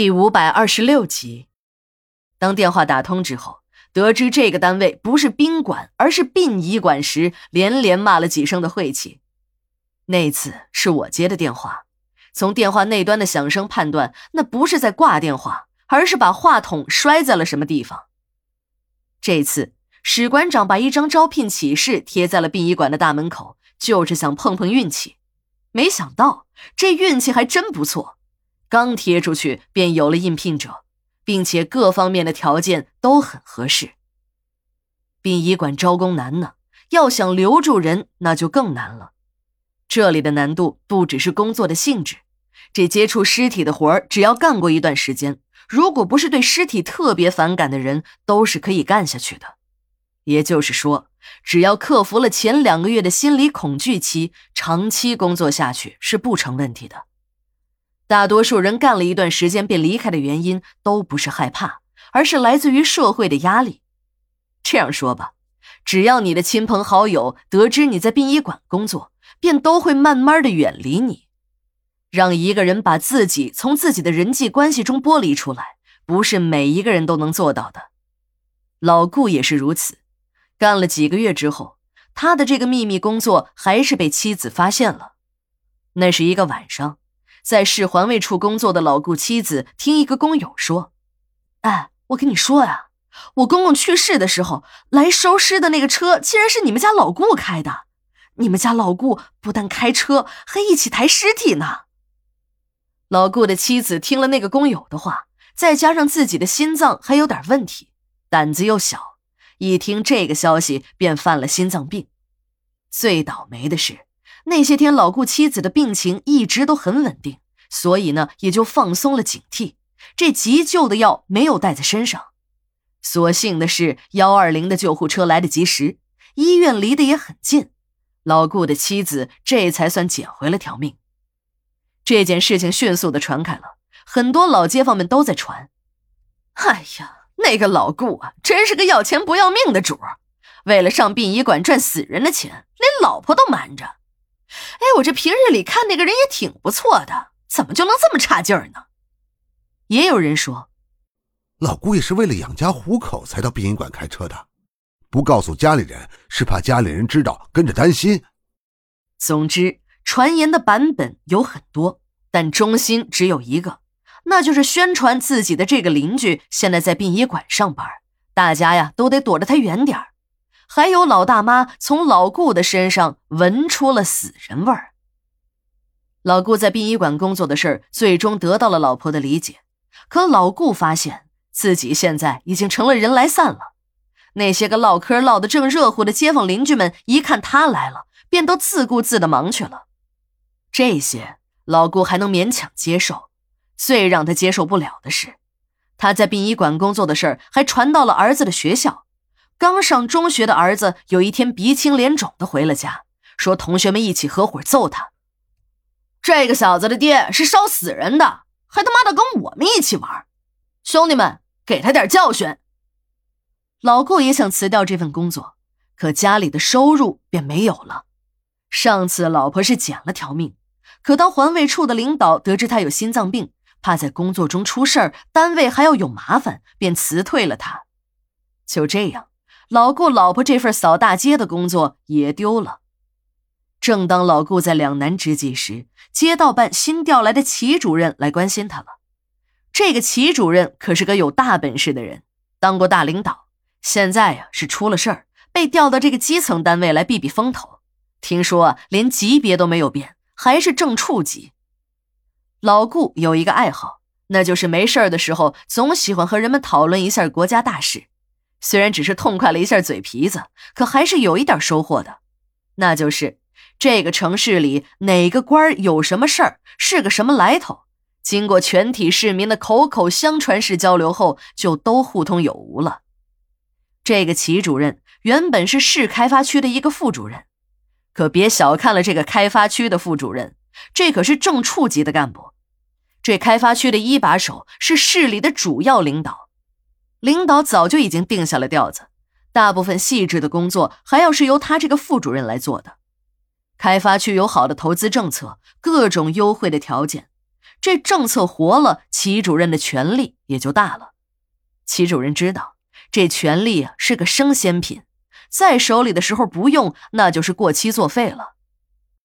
第五百二十六集，当电话打通之后，得知这个单位不是宾馆，而是殡仪馆时，连连骂了几声的晦气。那次是我接的电话，从电话那端的响声判断，那不是在挂电话，而是把话筒摔在了什么地方。这次史馆长把一张招聘启事贴在了殡仪馆的大门口，就是想碰碰运气，没想到这运气还真不错。刚贴出去，便有了应聘者，并且各方面的条件都很合适。殡仪馆招工难呢，要想留住人，那就更难了。这里的难度不只是工作的性质，这接触尸体的活儿，只要干过一段时间，如果不是对尸体特别反感的人，都是可以干下去的。也就是说，只要克服了前两个月的心理恐惧期，长期工作下去是不成问题的。大多数人干了一段时间便离开的原因，都不是害怕，而是来自于社会的压力。这样说吧，只要你的亲朋好友得知你在殡仪馆工作，便都会慢慢的远离你。让一个人把自己从自己的人际关系中剥离出来，不是每一个人都能做到的。老顾也是如此，干了几个月之后，他的这个秘密工作还是被妻子发现了。那是一个晚上。在市环卫处工作的老顾妻子听一个工友说：“哎，我跟你说呀，我公公去世的时候来收尸的那个车，竟然是你们家老顾开的。你们家老顾不但开车，还一起抬尸体呢。”老顾的妻子听了那个工友的话，再加上自己的心脏还有点问题，胆子又小，一听这个消息便犯了心脏病。最倒霉的是。那些天，老顾妻子的病情一直都很稳定，所以呢，也就放松了警惕。这急救的药没有带在身上，所幸的是幺二零的救护车来得及时，医院离得也很近，老顾的妻子这才算捡回了条命。这件事情迅速的传开了，很多老街坊们都在传：“哎呀，那个老顾啊，真是个要钱不要命的主儿，为了上殡仪馆赚死人的钱，连老婆都瞒着。”哎，我这平日里看那个人也挺不错的，怎么就能这么差劲儿呢？也有人说，老姑也是为了养家糊口才到殡仪馆开车的，不告诉家里人是怕家里人知道跟着担心。总之，传言的版本有很多，但中心只有一个，那就是宣传自己的这个邻居现在在殡仪馆上班，大家呀都得躲着他远点儿。还有老大妈从老顾的身上闻出了死人味儿。老顾在殡仪馆工作的事儿，最终得到了老婆的理解。可老顾发现自己现在已经成了人来散了。那些个唠嗑唠得正热乎的街坊邻居们，一看他来了，便都自顾自的忙去了。这些老顾还能勉强接受，最让他接受不了的是，他在殡仪馆工作的事儿还传到了儿子的学校。刚上中学的儿子有一天鼻青脸肿的回了家，说同学们一起合伙揍他。这个小子的爹是烧死人的，还他妈的跟我们一起玩，兄弟们给他点教训。老顾也想辞掉这份工作，可家里的收入便没有了。上次老婆是捡了条命，可当环卫处的领导得知他有心脏病，怕在工作中出事儿，单位还要有麻烦，便辞退了他。就这样。老顾老婆这份扫大街的工作也丢了。正当老顾在两难之际时，街道办新调来的齐主任来关心他了。这个齐主任可是个有大本事的人，当过大领导，现在呀是出了事儿，被调到这个基层单位来避避风头。听说连级别都没有变，还是正处级。老顾有一个爱好，那就是没事儿的时候总喜欢和人们讨论一下国家大事。虽然只是痛快了一下嘴皮子，可还是有一点收获的，那就是这个城市里哪个官有什么事儿，是个什么来头，经过全体市民的口口相传式交流后，就都互通有无了。这个齐主任原本是市开发区的一个副主任，可别小看了这个开发区的副主任，这可是正处级的干部，这开发区的一把手是市里的主要领导。领导早就已经定下了调子，大部分细致的工作还要是由他这个副主任来做的。开发区有好的投资政策，各种优惠的条件，这政策活了，齐主任的权力也就大了。齐主任知道这权力啊是个生鲜品，在手里的时候不用，那就是过期作废了。